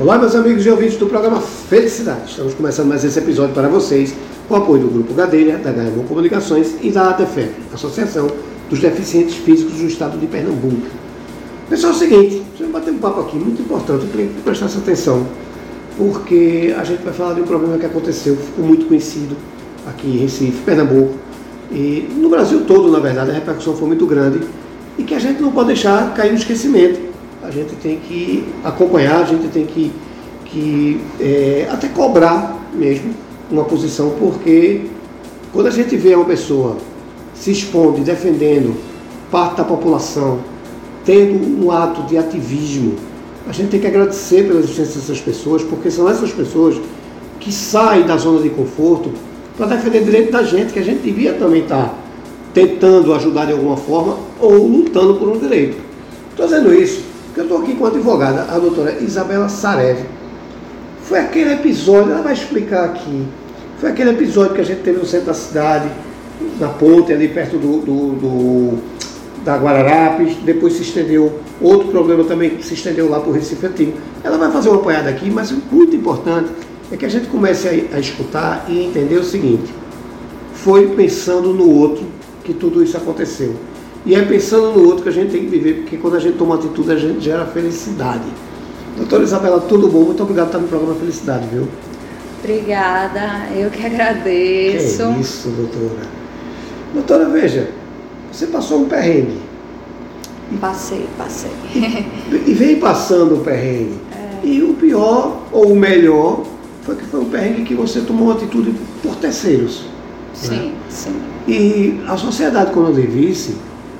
Olá, meus amigos e ouvintes do programa Felicidade. Estamos começando mais esse episódio para vocês com o apoio do Grupo Gadelha, da Gaimon Comunicações e da ADEFEP, Associação dos Deficientes Físicos do Estado de Pernambuco. Pessoal, é o seguinte, vamos bater um papo aqui muito importante, eu queria que prestasse atenção, porque a gente vai falar de um problema que aconteceu, ficou muito conhecido aqui em Recife, Pernambuco, e no Brasil todo, na verdade, a repercussão foi muito grande e que a gente não pode deixar cair no esquecimento. A gente tem que acompanhar, a gente tem que, que é, até cobrar mesmo uma posição, porque quando a gente vê uma pessoa se expondo, defendendo parte da população, tendo um ato de ativismo, a gente tem que agradecer pela existência dessas pessoas, porque são essas pessoas que saem da zona de conforto para defender o direito da gente, que a gente devia também estar tá tentando ajudar de alguma forma ou lutando por um direito. Estou dizendo isso eu estou aqui com a advogada, a doutora Isabela Sarev. Foi aquele episódio, ela vai explicar aqui, foi aquele episódio que a gente teve no centro da cidade, na ponte, ali perto do, do, do da Guararapes, depois se estendeu, outro problema também se estendeu lá para o Recife Antigo. Ela vai fazer uma apanhada aqui, mas o muito importante é que a gente comece a, a escutar e entender o seguinte, foi pensando no outro que tudo isso aconteceu. E é pensando no outro que a gente tem que viver, porque quando a gente toma atitude, a gente gera felicidade. Doutora Isabela, tudo bom? Muito obrigado por estar no programa Felicidade, viu? Obrigada, eu que agradeço. Que é isso, doutora. Doutora, veja, você passou um perrengue. Passei, passei. E, e vem passando o perrengue. É. E o pior, ou o melhor, foi que foi um perrengue que você tomou uma atitude por terceiros. Sim, né? sim. E a sociedade, quando eu lhe visse,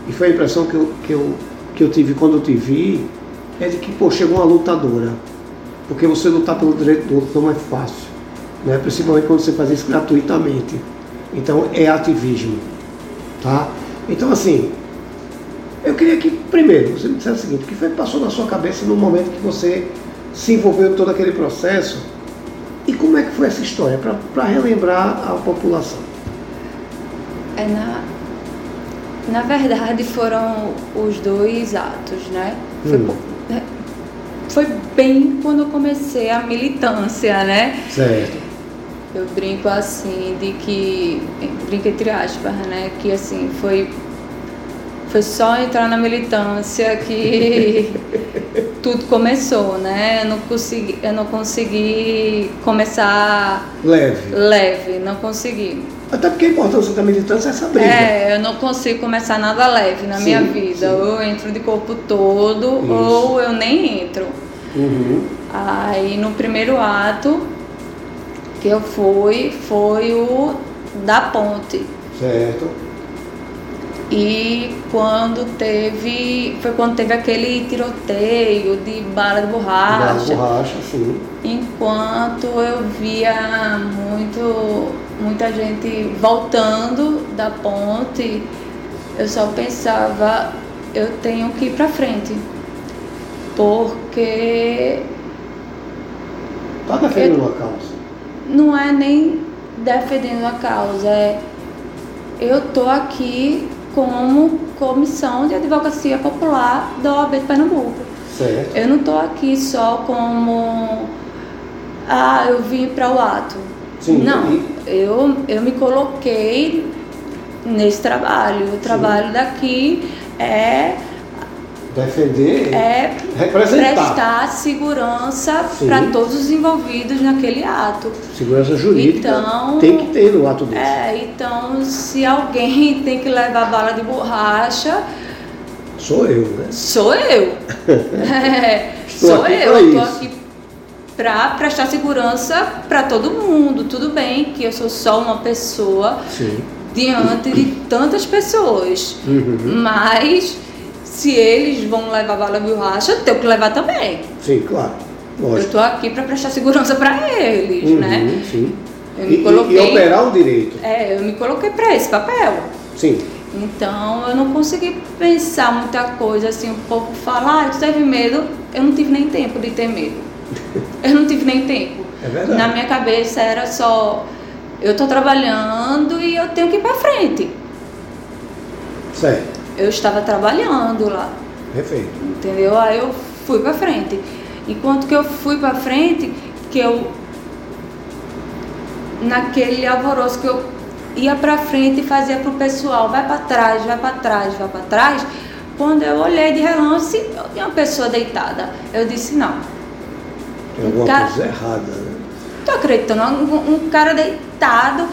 e foi a impressão que eu, que eu, que eu tive quando eu te vi, é de que, pô, chegou uma lutadora. Porque você lutar pelo direito do outro não é fácil. Né? Principalmente quando você faz isso gratuitamente. Então é ativismo. Tá? Então assim, eu queria que, primeiro, você me dissesse o seguinte, o que foi que passou na sua cabeça no momento que você se envolveu em todo aquele processo e como é que foi essa história, para relembrar a população? É na, na verdade foram os dois atos, né? Foi, hum. É, foi bem quando eu comecei a militância, né? Certo. Eu brinco assim de que, brinco entre aspas, né? Que assim, foi foi só entrar na militância que tudo começou, né? Eu não consegui, eu não consegui começar leve. Leve, não consegui. Até porque a importância da militância é essa briga. É, eu não consigo começar nada leve na sim, minha vida. Sim. Ou eu entro de corpo todo, Isso. ou eu nem entro. Uhum. Aí no primeiro ato que eu fui, foi o da ponte. Certo. E quando teve. Foi quando teve aquele tiroteio de bala de borracha. Bala de borracha, sim. Enquanto eu via muito, muita gente voltando da ponte, eu só pensava, eu tenho que ir pra frente. Porque. Tá defendendo a causa? Não é nem defendendo a causa, é eu tô aqui como Comissão de Advocacia Popular da OAB de Pernambuco. Certo. Eu não estou aqui só como. Ah, eu vim para o ato. Sim, não, eu, eu me coloquei nesse trabalho. O trabalho Sim. daqui é defender, é representar. prestar segurança para todos os envolvidos naquele ato. Segurança jurídica então, tem que ter no ato desse. É, então se alguém tem que levar bala de borracha, sou eu, né? Sou eu. é, sou eu. Estou aqui para prestar segurança para todo mundo. Tudo bem que eu sou só uma pessoa Sim. diante de tantas pessoas, uhum. mas se eles vão levar bala borracha, eu tenho que levar também. Sim, claro. Lógico. Eu estou aqui para prestar segurança para eles, uhum, né? Sim. Eu me coloquei, e, operar o direito. É, eu me coloquei para esse papel. Sim. Então eu não consegui pensar muita coisa assim, o povo fala, ah, tu teve medo, eu não tive nem tempo de ter medo. Eu não tive nem tempo. É verdade. Na minha cabeça era só, eu estou trabalhando e eu tenho que ir para frente. Certo eu estava trabalhando lá. Perfeito. Entendeu? Aí eu fui para frente. Enquanto que eu fui para frente, que eu naquele alvoroço que eu ia para frente e fazia pro pessoal, vai para trás, vai para trás, vai para trás. Quando eu olhei de relance, eu tinha uma pessoa deitada. Eu disse, não. Tem alguma cara- coisa errada, né? Tô acreditando, um, um cara deitado,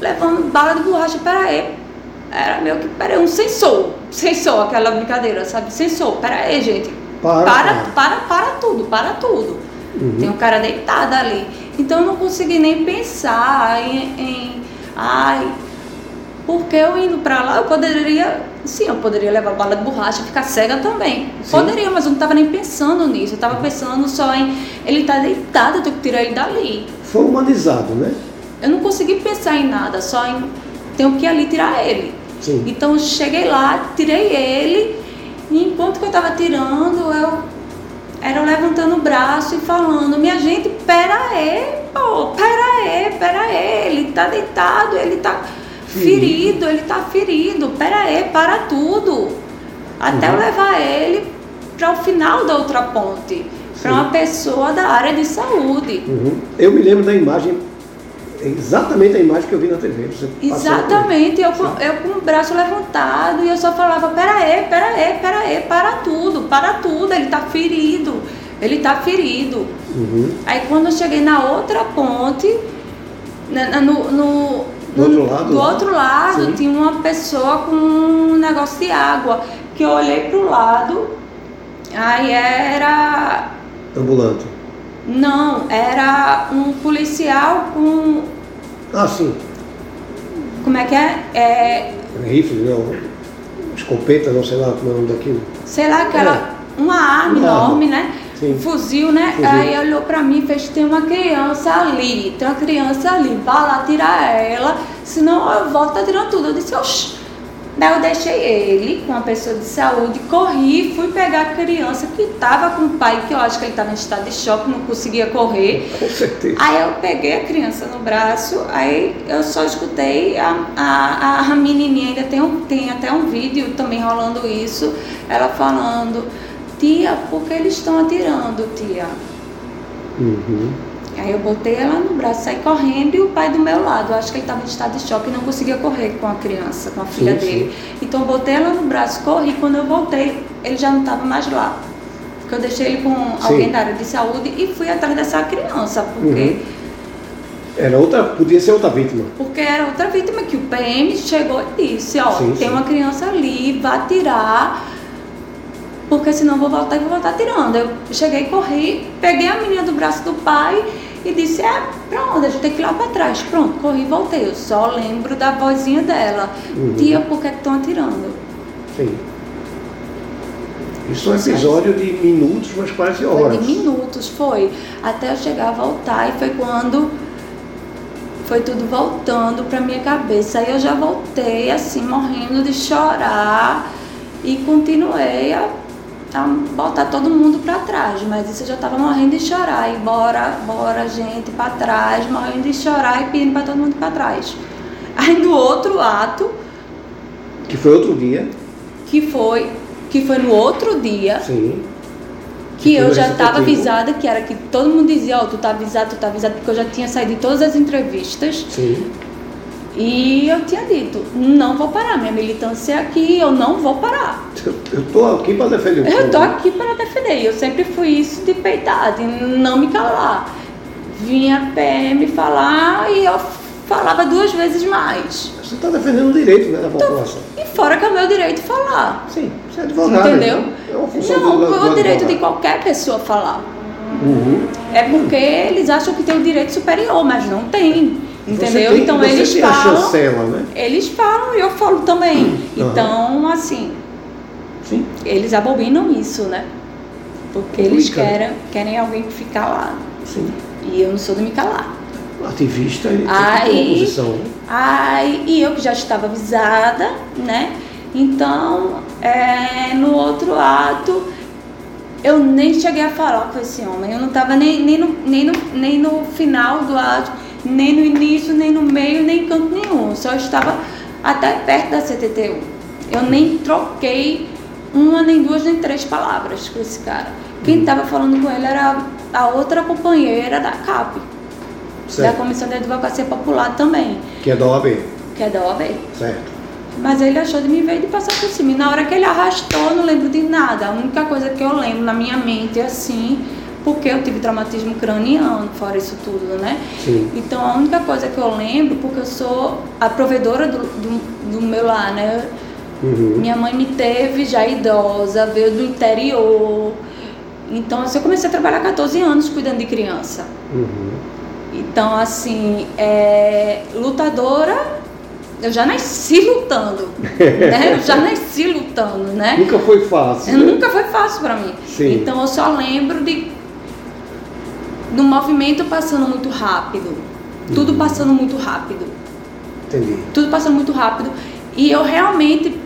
levando bala de borracha, peraí. Era meio que, peraí, um sensor. Sensor, aquela brincadeira, sabe? Sensor, peraí, gente. Para, para, para. para, para tudo, para tudo. Uhum. Tem um cara deitado ali. Então eu não consegui nem pensar em, em ai, porque eu indo pra lá, eu poderia, sim, eu poderia levar bala de borracha, ficar cega também. Sim. Poderia, mas eu não tava nem pensando nisso. Eu tava pensando só em ele tá deitado, eu tenho que tirar ele dali. Foi humanizado, né? Eu não consegui pensar em nada, só em tenho que ir ali tirar ele. Sim. Então eu cheguei lá, tirei ele, e enquanto que eu estava tirando, eu era levantando o braço e falando, minha gente, pera aí, pô, pera aí, pera aí, ele tá deitado, ele tá ferido, ele tá ferido, pera aí, para tudo. Até eu Uhum. levar ele para o final da outra ponte, para uma pessoa da área de saúde. Uhum. Eu me lembro da imagem, exatamente a imagem que eu vi na TV. Exatamente, eu, com- eu com o braço levantado e eu só falava, pera aí, pera aí, pera aí, para tudo, para tudo, ele tá ferido, ele tá ferido. Uhum. Aí quando eu cheguei na outra ponte, na- na- no, no- Do outro lado, do outro lado Sim. tinha uma pessoa com um negócio de água, que eu olhei pro lado, aí era, Ambulante. não, era um policial com, Ah, sim. como é que é? é Rifle, não. Escopeta, não sei lá como é o nome daquilo. sei lá, aquela, uma arma Uma arma. enorme, né? Sim. Fuzil, né? Fuzil. Aí olhou pra mim e fez, tem uma criança ali, tem uma criança ali, vai lá tirar ela, senão eu volto atirando tudo. Eu disse, oxi. Daí eu deixei ele com uma pessoa de saúde, corri, fui pegar a criança que tava com o pai, que eu acho que ele tava em estado de choque, não conseguia correr. Com certeza. Aí eu peguei a criança no braço, aí eu só escutei a, a, a menininha, ainda tem, um, tem até um vídeo também rolando isso, ela falando, tia, por que eles estão atirando, tia? Uhum. Aí eu botei ela no braço, saí correndo e o pai do meu lado, eu acho que ele estava em estado de choque e não conseguia correr com a criança, com a filha Sim, sim. dele. Então eu botei ela no braço, corri, quando eu voltei, ele já não estava mais lá. Porque eu deixei ele com alguém da área de saúde e fui atrás dessa criança, porque... Uhum. Era outra, podia ser outra vítima. Porque era outra vítima que o PM chegou e disse, ó, Sim, tem sim. uma criança ali, vá tirar, porque senão eu vou voltar e vou voltar tirando. Eu cheguei, corri, peguei a menina do braço do pai e disse, é, pra onde? A gente tem que ir lá pra trás. Pronto, corri e voltei. Eu só lembro da vozinha dela. Uhum. Tia, por que estão atirando? Sim. Isso é um episódio de minutos, mas Foi horas. de minutos, foi. Até eu chegar a voltar e foi quando foi tudo voltando pra minha cabeça. Aí eu já voltei assim, morrendo de chorar e continuei a, a botar todo mundo pra trás. Mas isso eu já tava morrendo de chorar. E bora, bora, gente, pra trás, morrendo de chorar e pedindo pra todo mundo pra trás. Aí no outro ato, Que foi outro dia. que foi, que foi no outro dia, Sim. que eu Foi já estava avisada, que era que todo mundo dizia, ó, tu tá avisado, tu tá avisado, porque eu já tinha saído de todas as entrevistas Sim. E eu tinha dito, não vou parar, minha militância é aqui, eu não vou parar. Eu- Eu tô aqui para defender o Eu tô povo. aqui para defender, eu sempre fui isso de peitar, de não me calar. Vinha PM falar e eu falava duas vezes mais. Você está defendendo o direito né, da população. E fora que é o meu direito falar. Sim, você é advogado. Entendeu? então É Não, do, do é o direito de qualquer pessoa falar. Uhum. É porque eles acham que tem o direito superior, mas não tem. Entendeu? Tem, então eles falam. chancela, né? Eles falam e eu falo também. Aham. Então, assim, Sim. eles abominam isso, né? Porque eles Complicado. querem, querem alguém que fique calado. Sim. E eu não sou de me calar. Ativista, ter Aí- uma posição. né? Ai, e eu que já estava avisada, né? Então, é, no outro ato, eu nem cheguei a falar com esse homem. Eu não estava nem, nem, no, nem, no, nem no final do ato, nem no início, nem no meio, nem em canto nenhum. Só estava até perto da CTTU. Eu nem troquei uma, nem duas, nem três palavras com esse cara. Quem estava falando com ele era a outra companheira da CAP, da Certo. Comissão de Advocacia Popular também, Que é da OAB. que é da OAB. Certo. Mas ele achou de me ver e de passar por cima. E na hora que ele arrastou, eu não lembro de nada. A única coisa que eu lembro na minha mente é assim, porque eu tive traumatismo craniano, fora isso tudo, né? Sim. Então a única coisa que eu lembro, porque eu sou a provedora do, do, do meu lar, né? Uhum. Minha mãe me teve já idosa, veio do interior. Então assim, eu comecei a trabalhar há 14 anos cuidando de criança. Uhum. Então, assim, é, lutadora, eu já nasci lutando, né? Eu já nasci lutando, né? Nunca foi fácil. Né? nunca foi fácil pra mim. Sim. Então, eu só lembro de do movimento passando muito rápido, tudo Uhum. passando muito rápido, Entendi. tudo passando muito rápido e eu realmente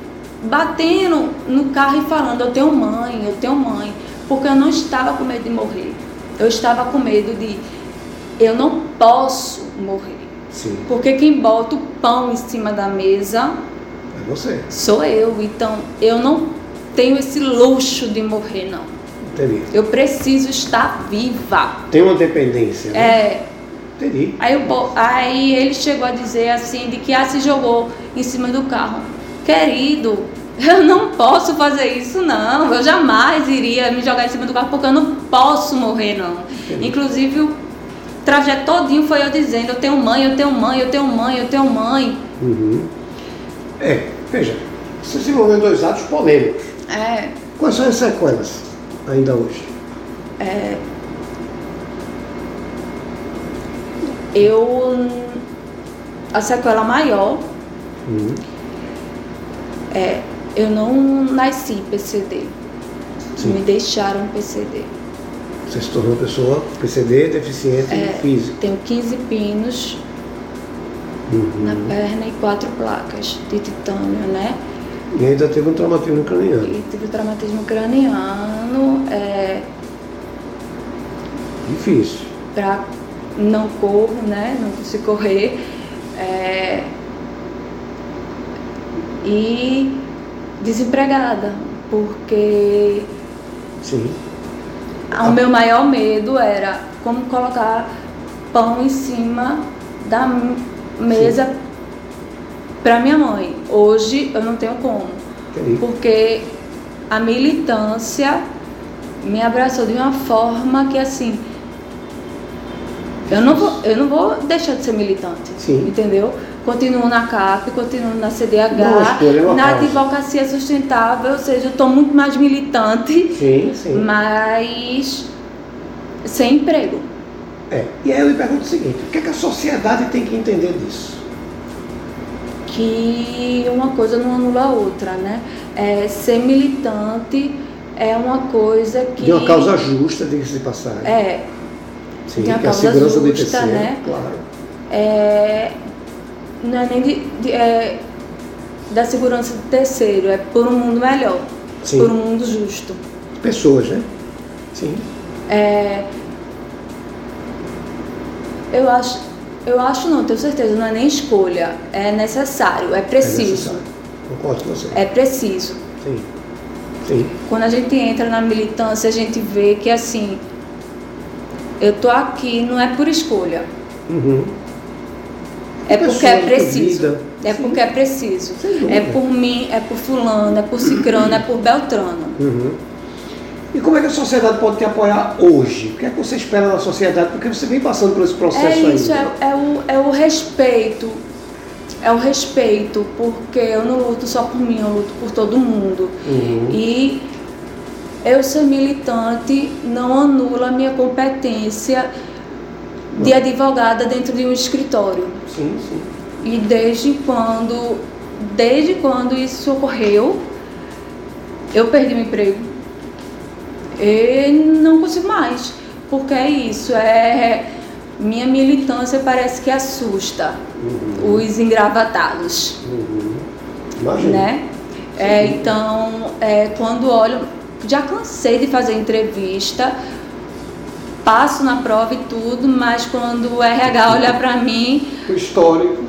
batendo no carro e falando, eu tenho mãe, eu tenho mãe, porque eu não estava com medo de morrer. Eu estava com medo de eu não posso morrer. Sim. Porque quem bota o pão em cima da mesa É você. sou eu. Então eu não tenho esse luxo de morrer, não. Entendi. Eu preciso estar viva. Tem uma dependência. Né? É, Entendi. aí, aí ele chegou a dizer assim, de que ah, se jogou em cima do carro. Querido, eu não posso fazer isso não. Eu jamais iria me jogar em cima do carro porque eu não posso morrer não. Entendi. Inclusive o trajeto todinho foi eu dizendo, eu tenho mãe, eu tenho mãe, eu tenho mãe, eu tenho mãe. Uhum. É, veja, você se envolveu em dois atos polêmicos. É, Quais são as sequelas ainda hoje? eu a sequela maior Uhum. é eu não nasci PCD. Sim. Me deixaram PCD. Você se tornou pessoa PCD, deficiente É. físico. Tenho 15 pinos Uhum. na perna e quatro placas de titânio, né? E ainda teve um traumatismo craniano. E tive traumatismo craniano, é, Difícil. pra, não corro, né? Não consigo correr. é, e desempregada, porque Sim. o meu maior medo era como colocar pão em cima da mesa para minha mãe. Hoje eu não tenho como, Entendi. porque a militância me abraçou de uma forma que assim eu não vou, eu não vou deixar de ser militante, Sim. entendeu? Continuo na CAP, continuo na CDH, escolha, é na advocacia sustentável, ou seja, eu estou muito mais militante Sim, sim. mas sem emprego. É. E aí eu lhe pergunto o seguinte, o que, é que a sociedade tem que entender disso? Que uma coisa não anula a outra, né? É, ser militante é uma coisa que. De uma causa justa, diga-se de passagem. É, Sim, de uma é a causa segurança do justa, IPC, né? claro. é, não é nem de, de- é, da segurança do terceiro, é por um mundo melhor, Sim. por um mundo justo. Pessoas, né? Sim. É, eu acho, eu acho não, tenho certeza, não é nem escolha, é necessário, é É preciso. necessário. Concordo com você. É preciso. Sim. Sim. Quando a gente entra na militância, a gente vê que assim, eu tô aqui não é por escolha, Uhum. é porque é preciso. É Sim. porque é preciso. É por mim, é por fulano, é por cicrano, é por beltrano. Uhum. E como é que a sociedade pode te apoiar hoje? O que é que você espera da sociedade? Porque você vem passando por esse processo É isso, ainda. é, é, o, é o respeito. É o respeito, porque eu não luto só por mim, eu luto por todo mundo. Uhum. E eu ser militante não anula a minha competência de Não. advogada dentro de um escritório. Sim, sim. E desde quando, desde quando isso ocorreu, eu perdi meu emprego. E não consigo mais. Porque é isso, é minha militância parece que assusta Uhum. os engravatados Uhum. Imagina. né? É, então, é, quando olho, já cansei de fazer entrevista, passo na prova e tudo, mas quando o RH olha pra mim, O histórico.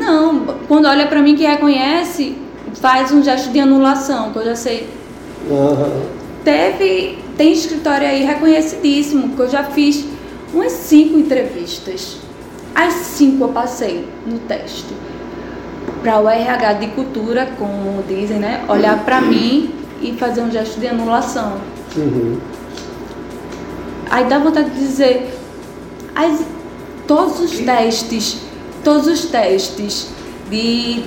não, quando olha pra mim que reconhece, faz um gesto de anulação, que eu já sei. Aham. Teve tem escritório aí reconhecidíssimo, que eu já fiz umas cinco entrevistas. As cinco eu passei no teste. Para o RH de cultura, como dizem, né? Olhar para mim e fazer um gesto de anulação. Uhum. Aí dá vontade de dizer, as, todos os testes, todos os testes de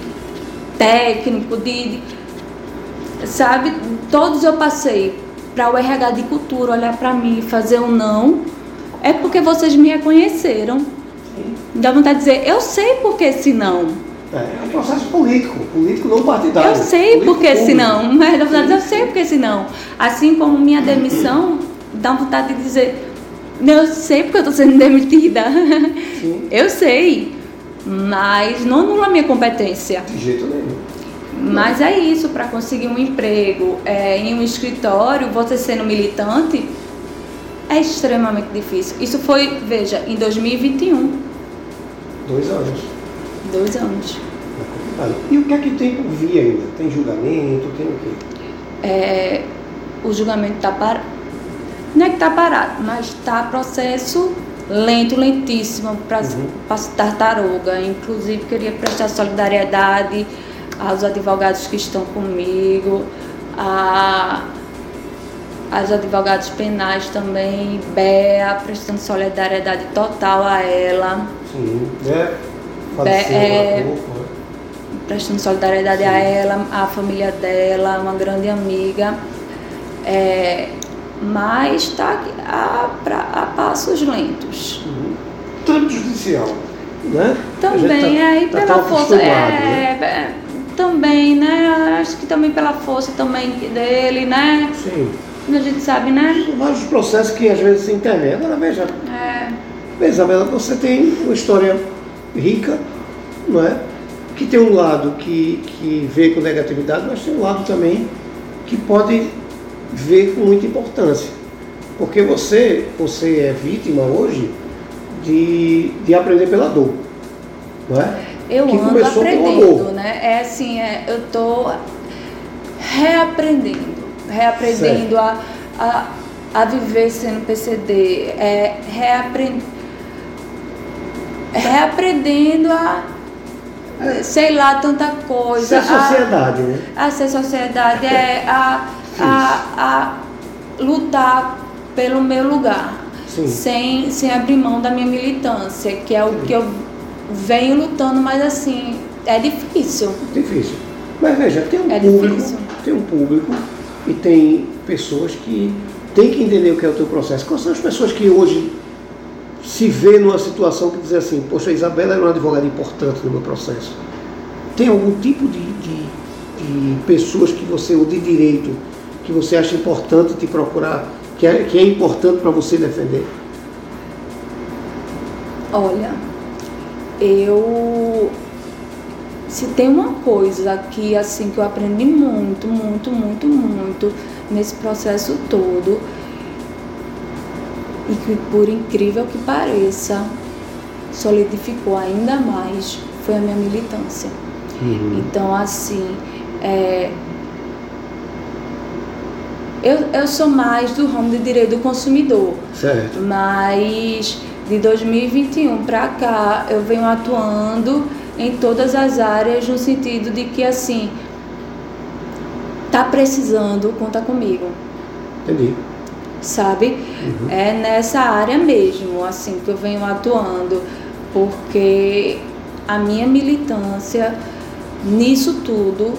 técnico, de, de sabe, todos eu passei para o RH de cultura olhar para mim e fazer um não, é porque vocês me reconheceram. Sim. Dá vontade de dizer, eu sei porque esse não. É, é um processo político, político não partidário. Eu sei porque se não, mas dá vontade de dizer, eu sei porque se não. Assim como minha demissão, dá vontade de dizer, eu sei porque eu estou sendo demitida. Sim. Eu sei, mas não anula minha competência. De jeito nenhum. Mas é isso, para conseguir um emprego é, em um escritório, você sendo militante, é extremamente difícil. Isso foi, veja, em 2021. Dois anos. Dois anos. É e o que é que tem por vir ainda? Tem julgamento? Tem o quê? É, o julgamento está parado. Não é que está parado, mas está processo lento, lentíssimo para uhum. tartaruga. Inclusive, queria prestar solidariedade aos advogados que estão comigo, a, aos advogados penais também, Bea, prestando solidariedade total a ela. Sim, né? Be, é, pouco, né? prestando solidariedade Sim. a ela, a família dela, uma grande amiga. É, mas está a, a, passos lentos. Uhum. Tanto judicial, né? Também, tá, aí tá pela força. É, né? É, também, né? Acho que também pela força também dele, né? Sim. A gente sabe, né? Vários processos que às vezes se internet. Agora veja. É. Veja, Isabela, você tem uma história rica, não é? Que tem um lado que, que vê com negatividade, mas tem um lado também que pode ver com muita importância. Porque você, você é vítima hoje de, de aprender pela dor. Não é? Eu que ando aprendendo, né? É assim, é, eu tô reaprendendo, reaprendendo a, a, a viver sendo PCD, é, reaprend, reaprendendo a é. sei lá, tanta coisa. Ser sociedade, a, né? A ser sociedade, é a, a, a lutar pelo meu lugar. Sem, sem abrir mão da minha militância, que é o Sim. que eu venho lutando, mas assim, é difícil. Difícil. Mas veja, tem um é público, difícil. tem um público e tem pessoas que têm que entender o que é o teu processo. Quais são as pessoas que hoje se vê numa situação que diz assim, poxa, a Isabela era uma advogada importante no meu processo. Tem algum tipo de, de, de pessoas que você, ou de direito, que você acha importante te procurar, que é, que é importante para você defender? Olha, eu se tem uma coisa que assim que eu aprendi muito, muito, muito, muito nesse processo todo e que por incrível que pareça solidificou ainda mais foi a minha militância. Uhum. Então assim, é, eu, eu sou mais do ramo de direito do consumidor. Certo. Mas de 2021 para cá, eu venho atuando em todas as áreas no sentido de que assim tá precisando, conta comigo. Entendi. Sabe? Uhum. É nessa área mesmo, assim, que eu venho atuando, porque a minha militância nisso tudo,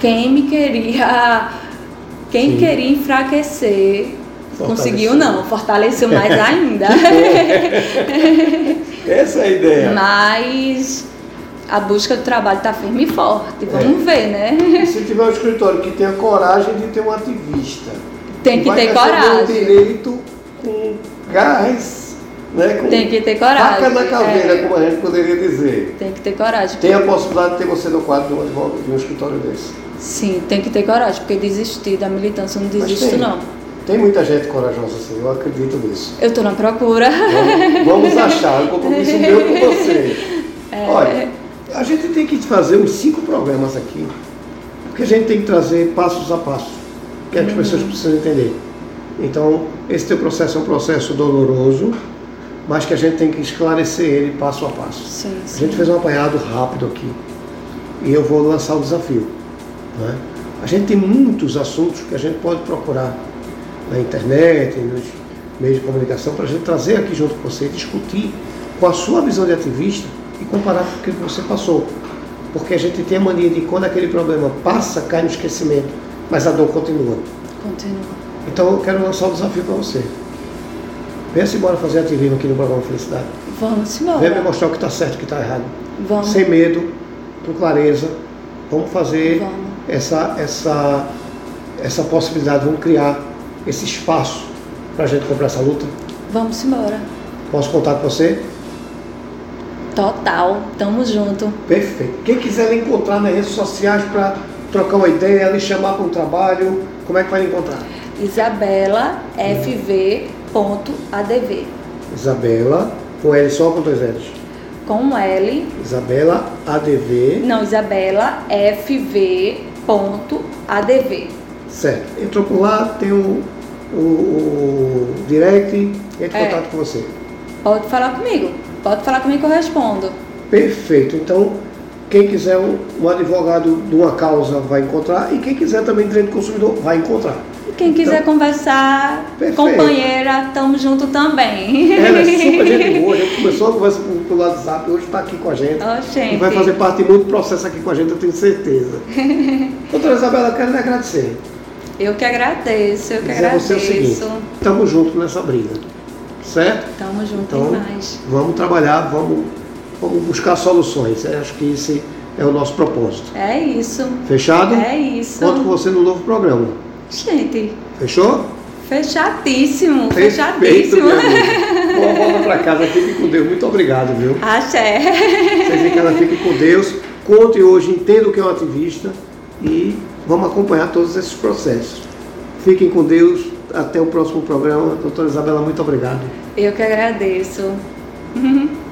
quem me queria, quem Sim. queria enfraquecer Conseguiu não, fortaleceu mais ainda. Essa é a ideia. Mas a busca do trabalho está firme e forte. Vamos é. ver, né? E se tiver um escritório que tenha coragem de ter um ativista. Tem que, ter coragem. O direito com gás, né? Com Tem que ter coragem. Faca na caveira, é. como a gente poderia dizer. Tem que ter coragem. Tem a possibilidade de ter você no quadro de um, de um escritório desse. Sim, tem que ter coragem, porque desistir da militância não desisto não. Tem muita gente corajosa assim, eu acredito nisso. Eu estou na procura. Vamos, vamos achar, um compromisso meu com você. É... Olha, a gente tem que fazer uns cinco programas aqui, porque a gente tem que trazer passos a passo, que, é que as uhum. pessoas precisam entender. Então, esse teu processo é um processo doloroso, mas que a gente tem que esclarecer ele passo a passo. Sim, A sim. gente fez um apanhado rápido aqui e eu vou lançar o desafio. né? A gente tem muitos assuntos que a gente pode procurar na internet, nos meios de comunicação, para a gente trazer aqui junto com você, discutir com a sua visão de ativista e comparar com o que você passou. Porque a gente tem a mania de quando aquele problema passa, cai no esquecimento, mas a dor continua. Continua. Então eu quero lançar um desafio para você. Venha-se embora fazer ativismo aqui no programa Felicidade. Vamos Venha me embora. mostrar o que está certo e o que está errado. Vamos. Sem medo, com clareza. Vamos fazer Vamos. essa, essa, essa possibilidade, vamos criar esse espaço para a gente comprar essa luta. Vamos embora. Posso contar com você? Total. Tamo junto. Perfeito. Quem quiser lhe encontrar nas redes sociais para trocar uma ideia, lhe chamar para um trabalho, como é que vai lhe encontrar? Isabela FV.adv. Isabela, com L só ou com dois L's? Com L. Isabela ADV. Não, Isabela FV.adv. Certo. Entrou por lá, tem o, o, o direct, entra em É. contato com você. Pode falar comigo. Pode falar comigo que eu respondo. Perfeito. Então, quem quiser um, um advogado de uma causa vai encontrar e quem quiser também direito do consumidor vai encontrar. E Quem quiser conversar, Perfeito. companheira, tamo junto também. Ela é super gente boa, gente começou a conversa pelo, WhatsApp, hoje está aqui com a gente. Ó, gente. E vai fazer parte de muito processo aqui com a gente, eu tenho certeza. Doutora Isabela, quero lhe agradecer. Eu que agradeço, eu que Dizer a você o seguinte, agradeço. estamos juntos nessa briga, certo? Tamo junto Então, demais. vamos trabalhar, vamos, vamos buscar soluções. Eu acho que esse é o nosso propósito. É isso. Fechado? É isso. Conto com você no novo programa. Gente, Fechou? fechadíssimo. Fechadíssimo. Boa volta para casa, fique com Deus. Muito obrigado, viu? Axé. Vocês em casa fiquem com Deus. Conte hoje, entenda o que é um ativista e vamos acompanhar todos esses processos. Fiquem com Deus. Até o próximo programa. Doutora Isabela, muito obrigado. Eu que agradeço.